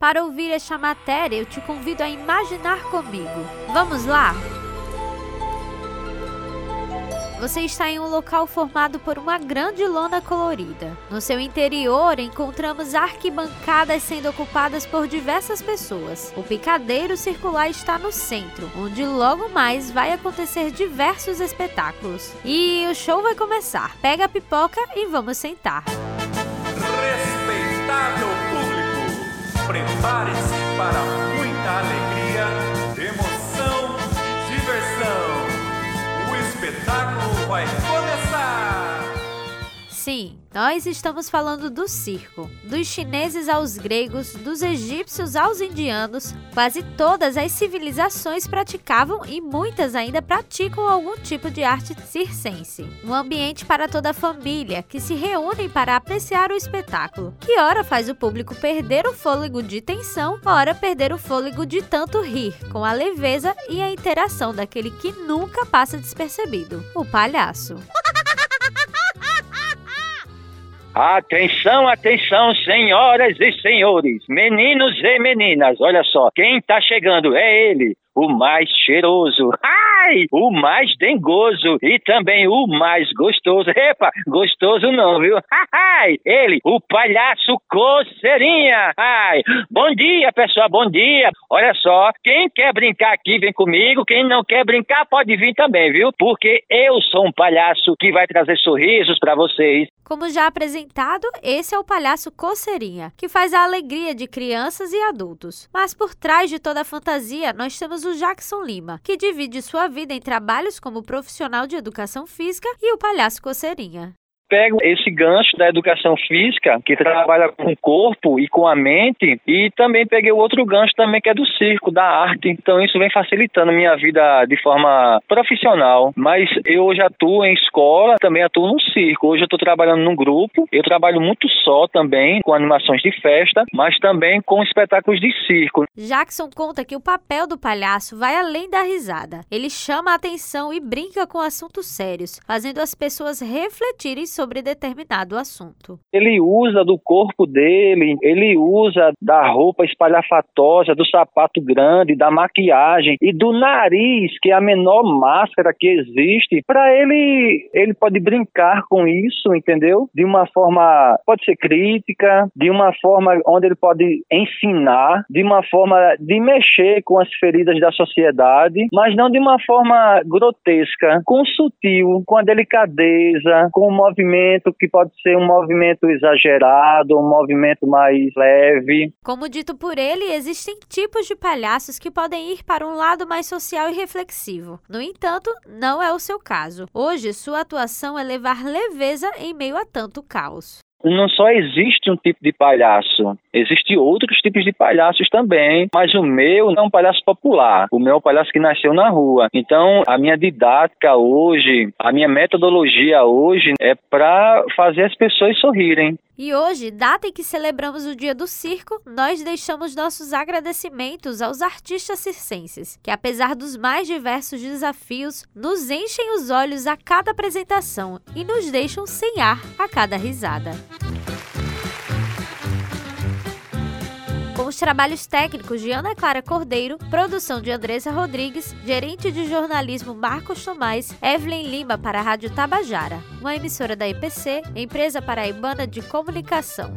Para ouvir esta matéria, eu te convido a imaginar comigo. Vamos lá? Você está em um local formado por uma grande lona colorida. No seu interior, encontramos arquibancadas sendo ocupadas por diversas pessoas. O picadeiro circular está no centro, onde logo mais vai acontecer diversos espetáculos. E o show vai começar. Pega a pipoca e vamos sentar. Respeitável prepare-se para muita alegria, emoção e diversão. O espetáculo vai! Sim, nós estamos falando do circo. Dos chineses aos gregos, dos egípcios aos indianos, quase todas as civilizações praticavam e muitas ainda praticam algum tipo de arte circense. Um ambiente para toda a família que se reúnem para apreciar o espetáculo, que ora faz o público perder o fôlego de tensão, ora perder o fôlego de tanto rir, com a leveza e a interação daquele que nunca passa despercebido, o palhaço. Atenção, atenção, senhoras e senhores, meninos e meninas, olha só, quem tá chegando é ele, o mais cheiroso, ai, o mais dengoso e também o mais gostoso. Epa, gostoso não, viu? Ai, ele, o palhaço coceirinha. Ai, bom dia, pessoal, bom dia. Olha só, quem quer brincar aqui, vem comigo. Quem não quer brincar, pode vir também, viu? Porque eu sou um palhaço que vai trazer sorrisos para vocês. Como já apresentado, esse é o palhaço Coceirinha, que faz a alegria de crianças e adultos. Mas por trás de toda a fantasia, nós temos o Jackson Lima, que divide sua vida em trabalhos como profissional de educação física e o palhaço Coceirinha pego esse gancho da educação física, que trabalha com o corpo e com a mente, e também peguei o outro gancho também que é do circo, da arte. Então isso vem facilitando minha vida de forma profissional. Mas eu hoje atuo em escola, também atuo no circo. Hoje eu estou trabalhando num grupo, eu trabalho muito só também, com animações de festa, mas também com espetáculos de circo. Jackson conta que o papel do palhaço vai além da risada. Ele chama a atenção e brinca com assuntos sérios, fazendo as pessoas refletirem sobre sobre determinado assunto. Ele usa do corpo dele, ele usa da roupa espalhafatosa, do sapato grande, da maquiagem e do nariz, que é a menor máscara que existe. Para ele, ele pode brincar com isso, entendeu? De uma forma, pode ser crítica, de uma forma onde ele pode ensinar, de uma forma de mexer com as feridas da sociedade, mas não de uma forma grotesca, com sutil, com a delicadeza, com o movimento movimento que pode ser um movimento exagerado, um movimento mais leve. Como dito por ele, existem tipos de palhaços que podem ir para um lado mais social e reflexivo. No entanto, não é o seu caso. Hoje, sua atuação é levar leveza em meio a tanto caos não só existe um tipo de palhaço, existem outros tipos de palhaços também, mas o meu é um palhaço popular, o meu é um palhaço que nasceu na rua. Então, a minha didática hoje, a minha metodologia hoje é para fazer as pessoas sorrirem. E hoje, data em que celebramos o Dia do Circo, nós deixamos nossos agradecimentos aos artistas circenses, que apesar dos mais diversos desafios, nos enchem os olhos a cada apresentação e nos deixam sem ar a cada risada. Os trabalhos técnicos de Ana Clara Cordeiro, produção de Andressa Rodrigues, gerente de jornalismo Marcos Tomás, Evelyn Lima para a Rádio Tabajara, uma emissora da EPC, empresa paraibana de comunicação.